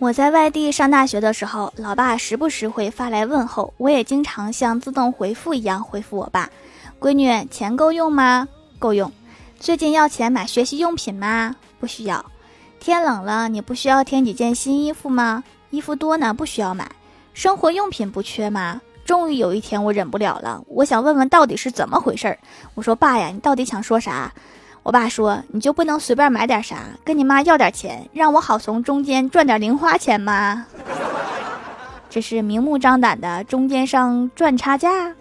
我在外地上大学的时候，老爸时不时会发来问候，我也经常像自动回复一样回复我爸：“闺女，钱够用吗？够用。最近要钱买学习用品吗？不需要。天冷了，你不需要添几件新衣服吗？衣服多呢，不需要买。生活用品不缺吗？终于有一天，我忍不了了，我想问问到底是怎么回事儿。我说爸呀，你到底想说啥？”我爸说：“你就不能随便买点啥，跟你妈要点钱，让我好从中间赚点零花钱吗？这是明目张胆的中间商赚差价。”